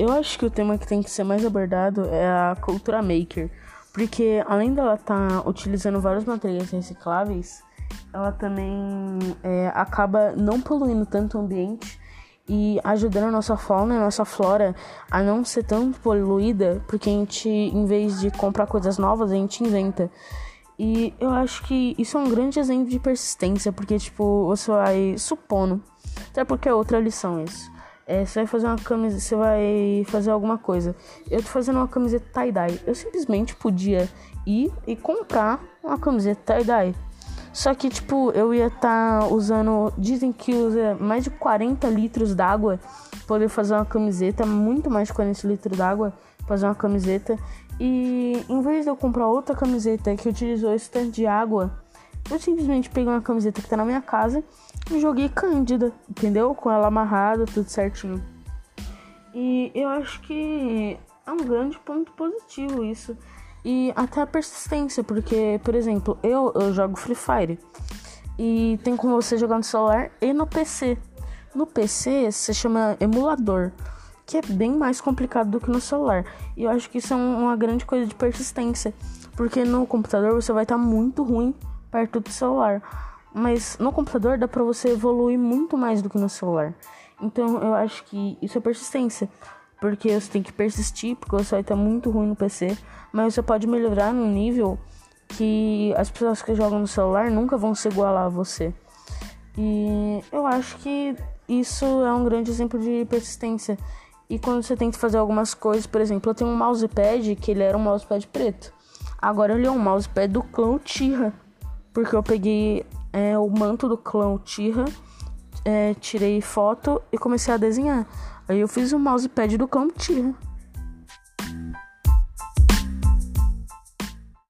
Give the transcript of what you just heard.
eu acho que o tema que tem que ser mais abordado é a cultura maker. Porque além dela estar tá utilizando vários materiais recicláveis, ela também é, acaba não poluindo tanto o ambiente e ajudando a nossa fauna e a nossa flora a não ser tão poluída, porque a gente, em vez de comprar coisas novas, a gente inventa. E eu acho que isso é um grande exemplo de persistência, porque, tipo, você vai supondo. Até porque é outra lição isso. É, você vai fazer uma camiseta, você vai fazer alguma coisa. Eu tô fazendo uma camiseta tie-dye. Eu simplesmente podia ir e comprar uma camiseta tie-dye. Só que, tipo, eu ia estar tá usando. Dizem que usa mais de 40 litros d'água poder fazer uma camiseta. Muito mais de 40 litros d'água fazer uma camiseta. E em vez de eu comprar outra camiseta que utilizou esse tanto de água, eu simplesmente peguei uma camiseta que tá na minha casa e joguei cândida, entendeu? Com ela amarrada, tudo certinho. E eu acho que é um grande ponto positivo isso e até a persistência, porque, por exemplo, eu, eu jogo Free Fire e tem como você jogar no celular e no PC. No PC se chama emulador, que é bem mais complicado do que no celular. E eu acho que isso é uma grande coisa de persistência, porque no computador você vai estar muito ruim perto do celular, mas no computador dá para você evoluir muito mais do que no celular. Então eu acho que isso é persistência porque você tem que persistir, porque você vai estar muito ruim no PC, mas você pode melhorar num nível que as pessoas que jogam no celular nunca vão se igualar a você. E eu acho que isso é um grande exemplo de persistência. E quando você tenta fazer algumas coisas, por exemplo, eu tenho um mousepad que ele era um mousepad preto. Agora ele é um mousepad do clã Tira. Porque eu peguei é, o manto do clã Tira, é, tirei foto e comecei a desenhar. Aí eu fiz o mousepad do cão Tira.